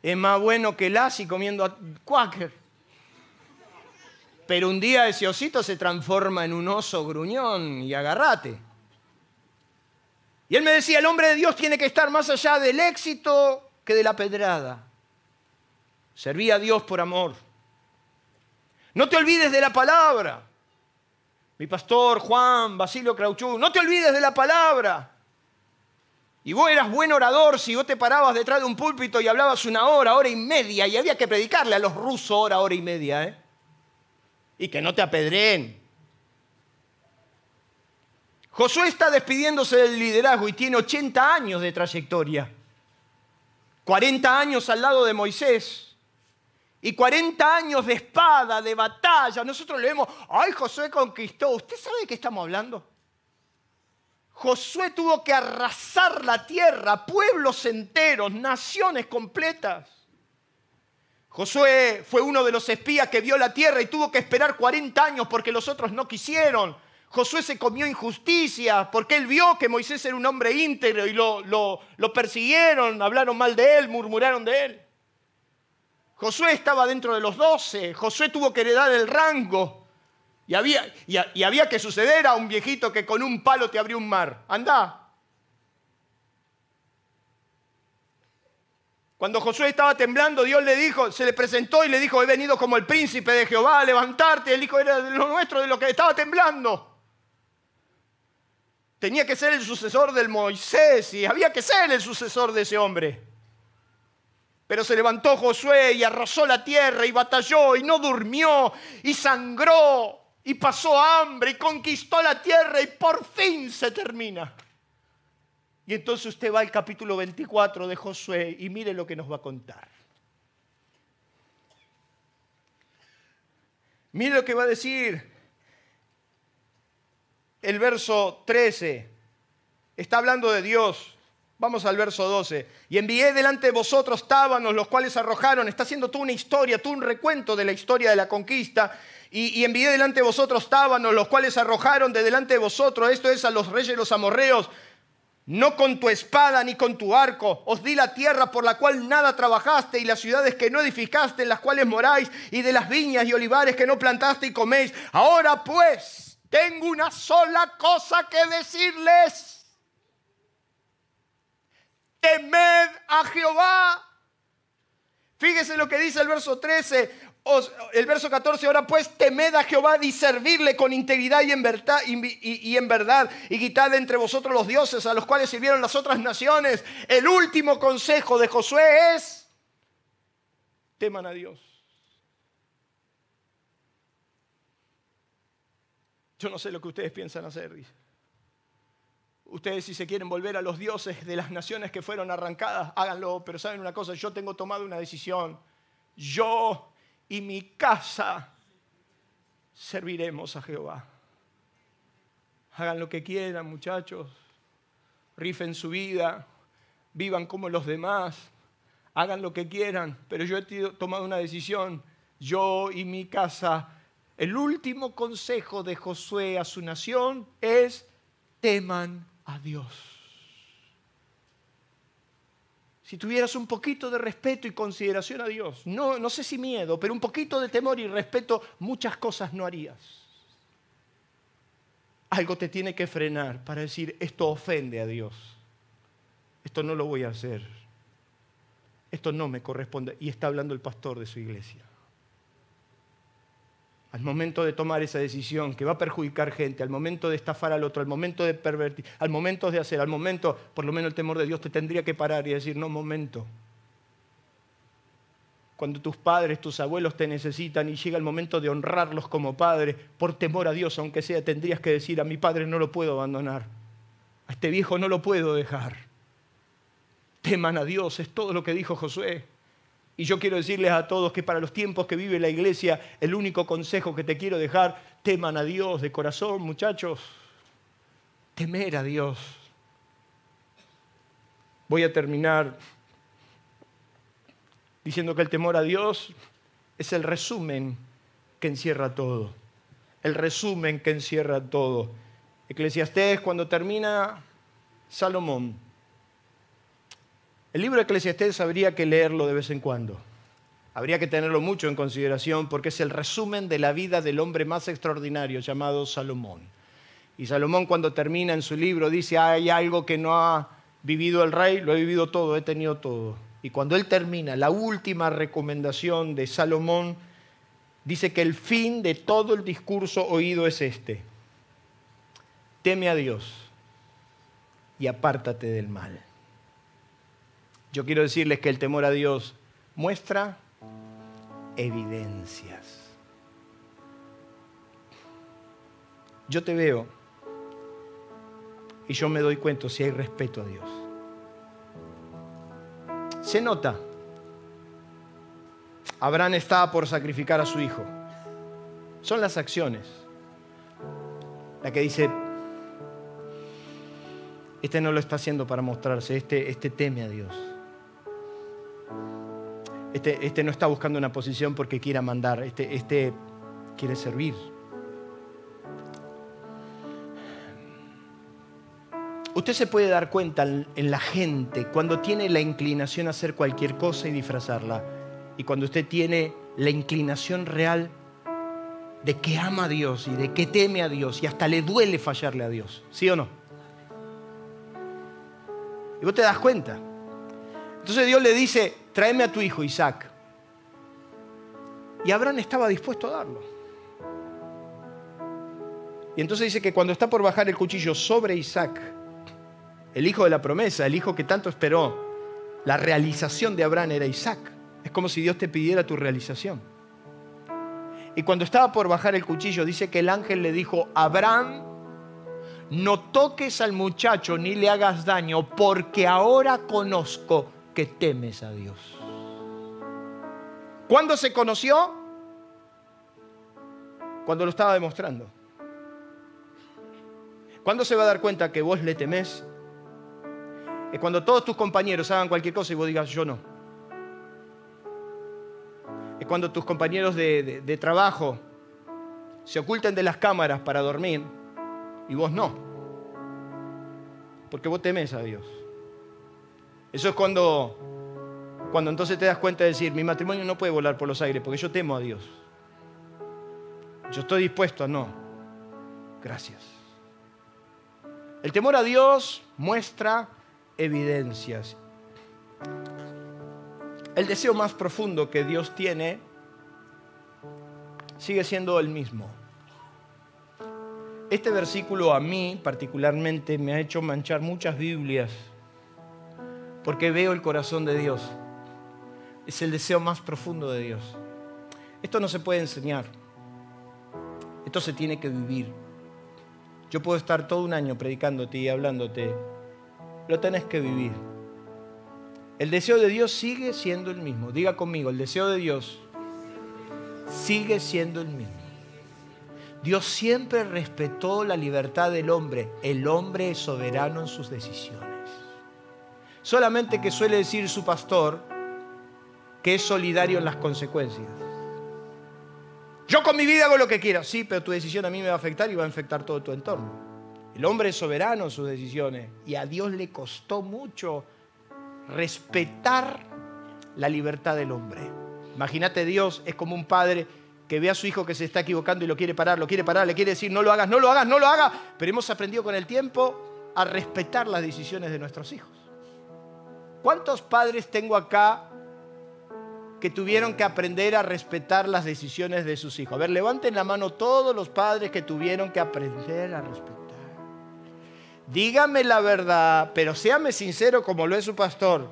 Es más bueno que Lassie comiendo a Quaker. Pero un día ese osito se transforma en un oso gruñón y agarrate. Y él me decía, el hombre de Dios tiene que estar más allá del éxito que de la pedrada. Serví a Dios por amor. No te olvides de la palabra. Mi pastor Juan Basilio Crauchú, no te olvides de la palabra. Y vos eras buen orador si vos te parabas detrás de un púlpito y hablabas una hora, hora y media, y había que predicarle a los rusos hora, hora y media, ¿eh? Y que no te apedreen. Josué está despidiéndose del liderazgo y tiene 80 años de trayectoria. 40 años al lado de Moisés y 40 años de espada, de batalla. Nosotros leemos, ay, Josué conquistó. ¿Usted sabe de qué estamos hablando? Josué tuvo que arrasar la tierra, pueblos enteros, naciones completas. Josué fue uno de los espías que vio la tierra y tuvo que esperar 40 años porque los otros no quisieron. Josué se comió injusticia porque él vio que Moisés era un hombre íntegro y lo, lo persiguieron, hablaron mal de él, murmuraron de él. Josué estaba dentro de los doce, Josué tuvo que heredar el rango. Y había, que suceder a un viejito que con un palo te abrió un mar. Anda. Cuando Josué estaba temblando, Dios le dijo, se le presentó y le dijo, he venido como el príncipe de Jehová a levantarte. Él dijo, era de lo nuestro, de lo que estaba temblando. Tenía que ser el sucesor del Moisés y había que ser el sucesor de ese hombre. Pero se levantó Josué y arrasó la tierra y batalló y no durmió y sangró y pasó hambre y conquistó la tierra y por fin se termina. Y entonces usted va al capítulo 24 de Josué y mire lo que nos va a contar. Mire lo que va a decir el verso 13. Está hablando de Dios. Vamos al verso 12. Y envié delante de vosotros tábanos, los cuales arrojaron. Está haciendo tú una historia, tú un recuento de la historia de la conquista. Y, y, envié delante de vosotros tábanos, los cuales arrojaron de delante de vosotros. Esto es a los reyes los amorreos. No con tu espada ni con tu arco. Os di la tierra por la cual nada trabajaste y las ciudades que no edificaste, en las cuales moráis, y de las viñas y olivares que no plantaste y coméis. Ahora pues, tengo una sola cosa que decirles temed a Jehová. Fíjese lo que dice el verso 13, el verso 14, ahora pues temed a Jehová y servirle con integridad y en, verdad, y, en verdad y quitad entre vosotros los dioses a los cuales sirvieron las otras naciones. El último consejo de Josué es, teman a Dios. Yo no sé lo que ustedes piensan hacer, dice. Ustedes si se quieren volver a los dioses de las naciones que fueron arrancadas, háganlo, pero saben una cosa, yo tengo tomado una decisión. Yo y mi casa serviremos a Jehová. Hagan lo que quieran, muchachos. Rifen su vida, vivan como los demás, hagan lo que quieran, pero yo he tomado una decisión. Yo y mi casa, el último consejo de Josué a su nación es teman a Dios. Si tuvieras un poquito de respeto y consideración a Dios, no, no sé si miedo, pero un poquito de temor y respeto, muchas cosas no harías. Algo te tiene que frenar para decir, esto ofende a Dios. Esto no lo voy a hacer. Esto no me corresponde. Y está hablando el pastor de su iglesia al momento de tomar esa decisión que va a perjudicar gente, al momento de estafar al otro, al momento de pervertir, al momento de hacer, al momento, por lo menos el temor de Dios te tendría que parar y decir, no, momento. Cuando tus padres, tus abuelos te necesitan y llega el momento de honrarlos como padre, por temor a Dios, aunque sea, tendrías que decir, a mi padre no lo puedo abandonar, a este viejo no lo puedo dejar. Teman a Dios, es todo lo que dijo Josué. Y yo quiero decirles a todos que para los tiempos que vive la iglesia, el único consejo que te quiero dejar, teman a Dios de corazón, muchachos. Temer a Dios. Voy a terminar diciendo que el temor a Dios es el resumen que encierra todo. El resumen que encierra todo. Eclesiastés, cuando termina Salomón, el libro de Eclesiastés habría que leerlo de vez en cuando. Habría que tenerlo mucho en consideración porque es el resumen de la vida del hombre más extraordinario llamado Salomón. Y Salomón cuando termina en su libro dice, hay algo que no ha vivido el rey, lo he vivido todo, he tenido todo. Y cuando él termina, la última recomendación de Salomón dice que el fin de todo el discurso oído es este. Teme a Dios y apártate del mal. Yo quiero decirles que el temor a Dios muestra evidencias. Yo te veo y yo me doy cuenta si hay respeto a Dios. Se nota. Abraham estaba por sacrificar a su hijo. Son las acciones. La que dice, este no lo está haciendo para mostrarse, este, este teme a Dios. Este, este no está buscando una posición porque quiera mandar, este, este quiere servir. Usted se puede dar cuenta en la gente cuando tiene la inclinación a hacer cualquier cosa y disfrazarla. Y cuando usted tiene la inclinación real de que ama a Dios y de que teme a Dios y hasta le duele fallarle a Dios. ¿Sí o no? Y vos te das cuenta. Entonces Dios le dice, tráeme a tu hijo Isaac. Y Abraham estaba dispuesto a darlo. Y entonces dice que cuando está por bajar el cuchillo sobre Isaac, el hijo de la promesa, el hijo que tanto esperó, la realización de Abraham era Isaac. Es como si Dios te pidiera tu realización. Y cuando estaba por bajar el cuchillo, dice que el ángel le dijo, Abraham, no toques al muchacho ni le hagas daño, porque ahora conozco que temes a Dios. ¿Cuándo se conoció? Cuando lo estaba demostrando. ¿Cuándo se va a dar cuenta que vos le temés? Es cuando todos tus compañeros hagan cualquier cosa y vos digas, yo no. Es cuando tus compañeros de, de trabajo se oculten de las cámaras para dormir y vos no. Porque vos temes a Dios. Eso es cuando, cuando entonces te das cuenta de decir, mi matrimonio no puede volar por los aires porque yo temo a Dios. Yo estoy dispuesto a no. Gracias. El temor a Dios muestra evidencias. El deseo más profundo que Dios tiene sigue siendo el mismo. Este versículo a mí particularmente me ha hecho manchar muchas Biblias porque veo el corazón de Dios. Es el deseo más profundo de Dios. Esto no se puede enseñar. Esto se tiene que vivir. Yo puedo estar todo un año predicándote y hablándote. Lo tenés que vivir. El deseo de Dios sigue siendo el mismo. Diga conmigo, el deseo de Dios sigue siendo el mismo. Dios siempre respetó la libertad del hombre. El hombre es soberano en sus decisiones. Solamente que suele decir su pastor que es solidario en las consecuencias. Yo con mi vida hago lo que quiera, sí, pero tu decisión a mí me va a afectar y va a afectar todo tu entorno. El hombre es soberano en sus decisiones y a Dios le costó mucho respetar la libertad del hombre. Imagínate, Dios es como un padre que ve a su hijo que se está equivocando y lo quiere parar, lo quiere parar, le quiere decir, no lo hagas, no lo hagas, no lo hagas. Pero hemos aprendido con el tiempo a respetar las decisiones de nuestros hijos. ¿Cuántos padres tengo acá que tuvieron que aprender a respetar las decisiones de sus hijos? A ver, levanten la mano todos los padres que tuvieron que aprender a respetar. Dígame la verdad, pero séame sincero como lo es su pastor.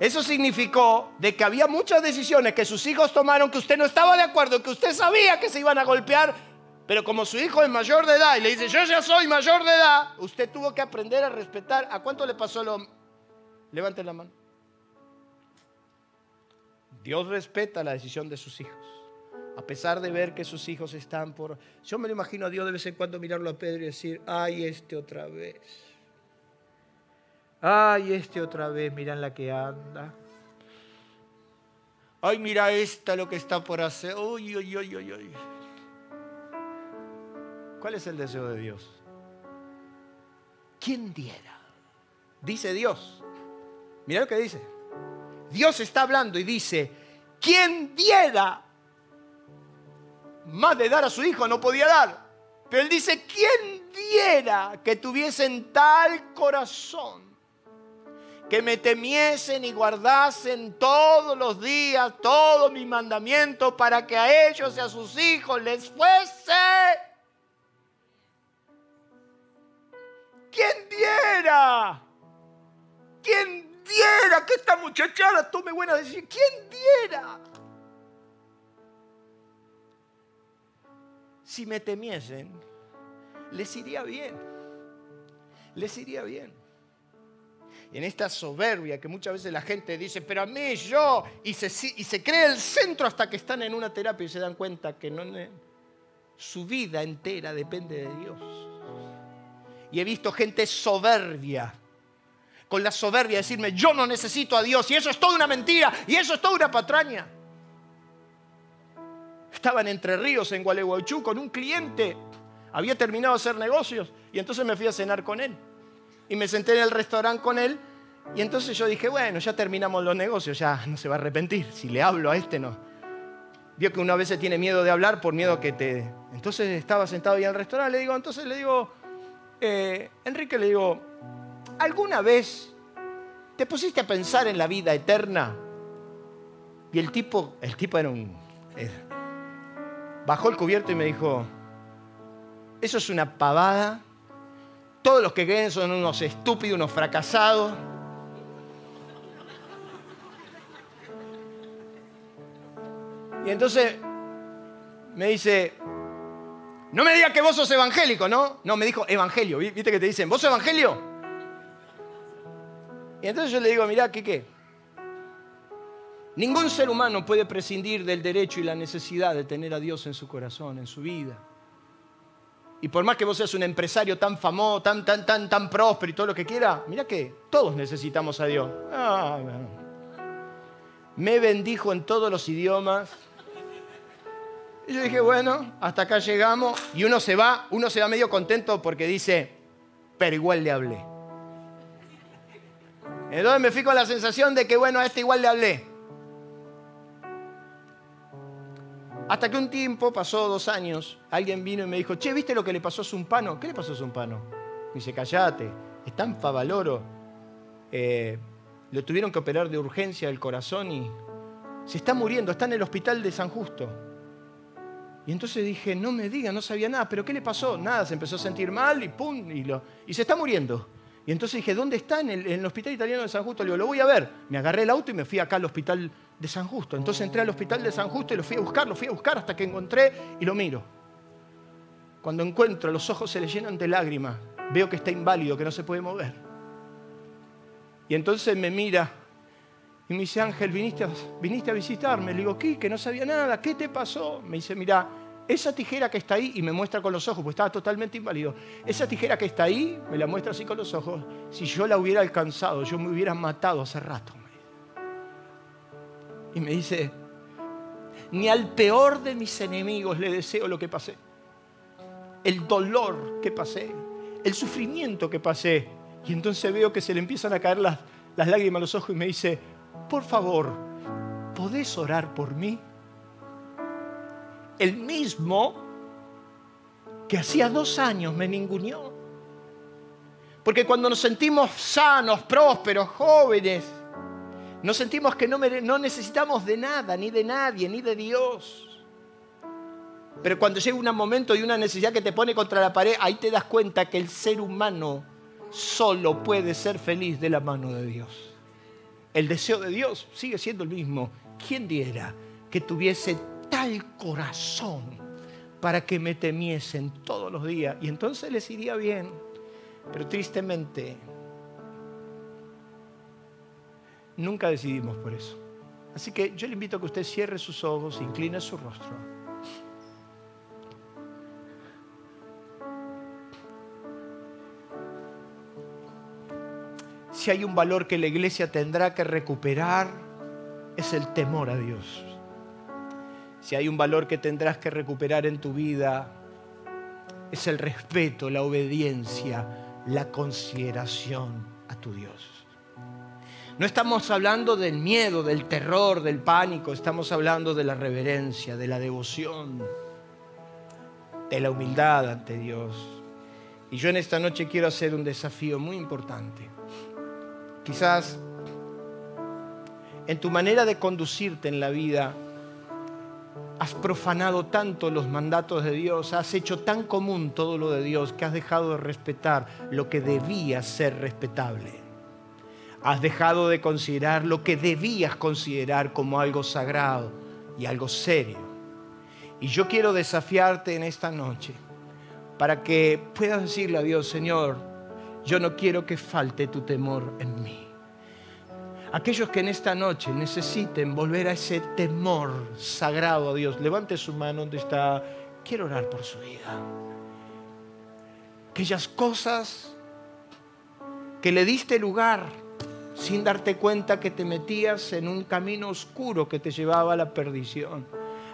Eso significó de que había muchas decisiones que sus hijos tomaron que usted no estaba de acuerdo, que usted sabía que se iban a golpear, pero como su hijo es mayor de edad y le dice, yo ya soy mayor de edad, usted tuvo que aprender a respetar. ¿A cuánto le pasó lo, Levanten la mano. Dios respeta la decisión de sus hijos. A pesar de ver que sus hijos están por... Yo me lo imagino a Dios de vez en cuando mirarlo a Pedro y decir, ay, este otra vez. Ay, este otra vez, mira en la que anda. Ay, mira esta lo que está por hacer. Uy, uy, uy, uy, uy. ¿Cuál es el deseo de Dios? ¿Quién diera? Dice Dios. Mira lo que dice. Dios está hablando y dice, ¿quién diera más de dar a su hijo no podía dar? Pero él dice, ¿quién diera que tuviesen tal corazón? Que me temiesen y guardasen todos los días todos mis mandamientos para que a ellos y a sus hijos les fuese. ¿Quién diera? ¿Quién diera que esta muchachada tome buena decisión? ¿Quién diera? Si me temiesen, les iría bien. Les iría bien. en esta soberbia que muchas veces la gente dice, pero a mí, yo, y se, y se cree el centro hasta que están en una terapia y se dan cuenta que no, su vida entera depende de Dios. Y he visto gente soberbia, con la soberbia de decirme, yo no necesito a Dios, y eso es toda una mentira, y eso es toda una patraña. Estaba en Entre Ríos, en Gualeguaychú, con un cliente, había terminado de hacer negocios, y entonces me fui a cenar con él. Y me senté en el restaurante con él, y entonces yo dije, bueno, ya terminamos los negocios, ya no se va a arrepentir, si le hablo a este no. Vio que una vez se tiene miedo de hablar por miedo que te... Entonces estaba sentado ahí en el restaurante, le digo, entonces le digo, eh, Enrique, le digo, ¿alguna vez te pusiste a pensar en la vida eterna? Y el tipo, el tipo era un... Eh, bajó el cubierto y me dijo, eso es una pavada, todos los que creen son unos estúpidos, unos fracasados. Y entonces me dice, no me digas que vos sos evangélico, ¿no? No, me dijo evangelio. ¿Viste que te dicen, vos evangelio? Y entonces yo le digo, mirá, ¿qué qué? Ningún ser humano puede prescindir del derecho y la necesidad de tener a Dios en su corazón, en su vida. Y por más que vos seas un empresario tan famoso, tan, tan, tan, tan próspero y todo lo que quiera, mira que todos necesitamos a Dios. Ah, me bendijo en todos los idiomas. Y yo dije, bueno, hasta acá llegamos. Y uno se va, uno se va medio contento porque dice, pero igual le hablé. Entonces me fui con la sensación de que, bueno, a este igual le hablé. Hasta que un tiempo, pasó dos años, alguien vino y me dijo, che, ¿viste lo que le pasó a Zumpano? ¿Qué le pasó a Zumpano? Me dice, callate, está en Favaloro. Eh, lo tuvieron que operar de urgencia del corazón y se está muriendo, está en el hospital de San Justo. Y entonces dije, no me diga, no sabía nada, pero ¿qué le pasó? Nada, se empezó a sentir mal y pum, y, lo, y se está muriendo. Y entonces dije, ¿dónde está? En el, hospital italiano de San Justo. Le digo, lo voy a ver. Me agarré el auto y me fui acá al hospital de San Justo. Entonces entré al hospital de San Justo y lo fui a buscar, lo fui a buscar hasta que encontré y lo miro. Cuando encuentro, los ojos se le llenan de lágrimas. Veo que está inválido, que no se puede mover. Y entonces me mira y me dice, Ángel, viniste a, viniste a visitarme. Le digo, ¿qué? Que no sabía nada. ¿Qué te pasó? Me dice, mira, esa tijera que está ahí, y me muestra con los ojos, pues estaba totalmente inválido. Esa tijera que está ahí, me la muestra así con los ojos. Si yo la hubiera alcanzado, yo me hubiera matado hace rato. Y me dice, ni al peor de mis enemigos le deseo lo que pasé. El dolor que pasé, el sufrimiento que pasé. Y entonces veo que se le empiezan a caer las, las lágrimas a los ojos y me dice, por favor, ¿podés orar por mí? El mismo que hacía dos años me ninguneó. Porque cuando nos sentimos sanos, prósperos, jóvenes, nos sentimos que no, no necesitamos de nada, ni de nadie, ni de Dios. Pero cuando llega un momento y una necesidad que te pone contra la pared, ahí te das cuenta que el ser humano solo puede ser feliz de la mano de Dios el deseo de Dios sigue siendo el mismo. ¿Quién diera que tuviese tal corazón para que me temiesen todos los días? Y entonces les iría bien. Pero tristemente, nunca decidimos por eso. Así que yo le invito a que usted cierre sus ojos, incline su rostro. si hay un valor que la iglesia tendrá que recuperar, es el temor a Dios. Si hay un valor que tendrás que recuperar en tu vida, es el respeto, la obediencia, la consideración a tu Dios. No estamos hablando del miedo, del terror, del pánico, estamos hablando de la reverencia, de la devoción, de la humildad ante Dios. Y yo en esta noche quiero hacer un desafío muy importante. Quizás en tu manera de conducirte en la vida has profanado tanto los mandatos de Dios, has hecho tan común todo lo de Dios que has dejado de respetar lo que debía ser respetable. Has dejado de considerar lo que debías considerar como algo sagrado y algo serio. Y yo quiero desafiarte en esta noche para que puedas decirle a Dios, Señor, yo no quiero que falte tu temor en mí. Aquellos que en esta noche necesiten volver a ese temor sagrado a Dios, levante su mano donde está. Quiero orar por su vida. Aquellas cosas que le diste lugar sin darte cuenta que te metías en un camino oscuro que te llevaba a la perdición.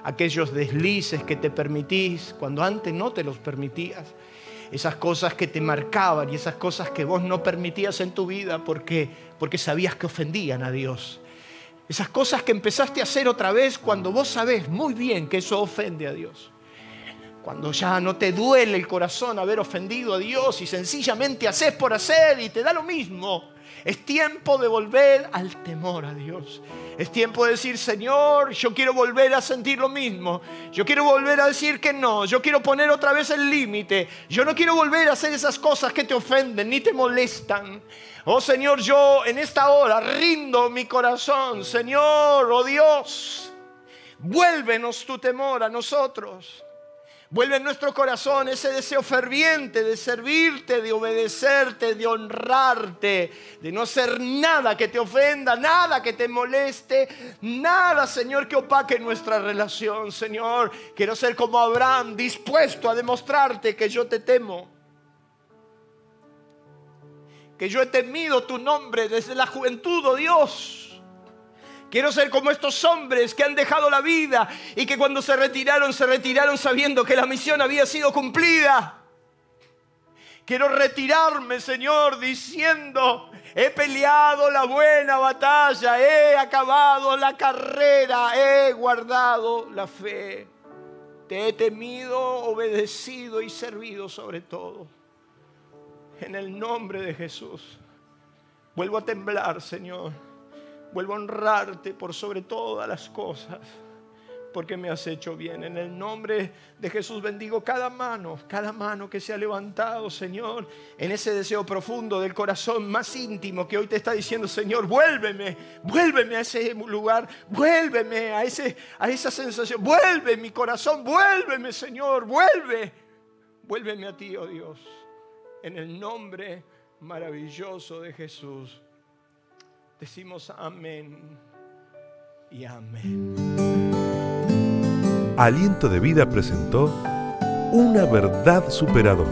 Aquellos deslices que te permitís cuando antes no te los permitías. Esas cosas que te marcaban y esas cosas que vos no permitías en tu vida porque, porque sabías que ofendían a Dios. Esas cosas que empezaste a hacer otra vez cuando vos sabés muy bien que eso ofende a Dios. Cuando ya no te duele el corazón haber ofendido a Dios y sencillamente haces por hacer y te da lo mismo. Es tiempo de volver al temor a Dios. Es tiempo de decir, Señor, yo quiero volver a sentir lo mismo. Yo quiero volver a decir que no. Yo quiero poner otra vez el límite. Yo no quiero volver a hacer esas cosas que te ofenden ni te molestan. Oh Señor, yo en esta hora rindo mi corazón. Señor, oh Dios, vuélvenos tu temor a nosotros. Vuelve en nuestro corazón ese deseo ferviente de servirte, de obedecerte, de honrarte, de no hacer nada que te ofenda, nada que te moleste, nada, Señor, que opaque nuestra relación, Señor. Quiero ser como Abraham, dispuesto a demostrarte que yo te temo. Que yo he temido tu nombre desde la juventud, oh Dios Quiero ser como estos hombres que han dejado la vida y que cuando se retiraron, se retiraron sabiendo que la misión había sido cumplida. Quiero retirarme, Señor, diciendo, he peleado la buena batalla, he acabado la carrera, he guardado la fe. Te he temido, obedecido y servido sobre todo. En el nombre de Jesús. Vuelvo a temblar, Señor Vuelvo a honrarte por sobre todas las cosas, porque me has hecho bien. En el nombre de Jesús bendigo cada mano, cada mano que se ha levantado, Señor, en ese deseo profundo del corazón más íntimo que hoy te está diciendo, Señor, vuélveme, vuélveme a ese lugar, vuélveme a, ese, a esa sensación, vuelve mi corazón, vuélveme, Señor, vuelve, vuélveme a ti, oh Dios, en el nombre maravilloso de Jesús. Decimos amén y amén. Aliento de Vida presentó Una verdad superadora.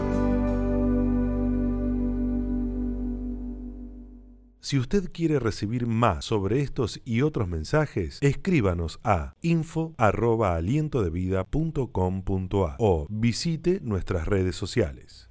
Si usted quiere recibir más sobre estos y otros mensajes, escríbanos a info@alientodevida.com.a o visite nuestras redes sociales.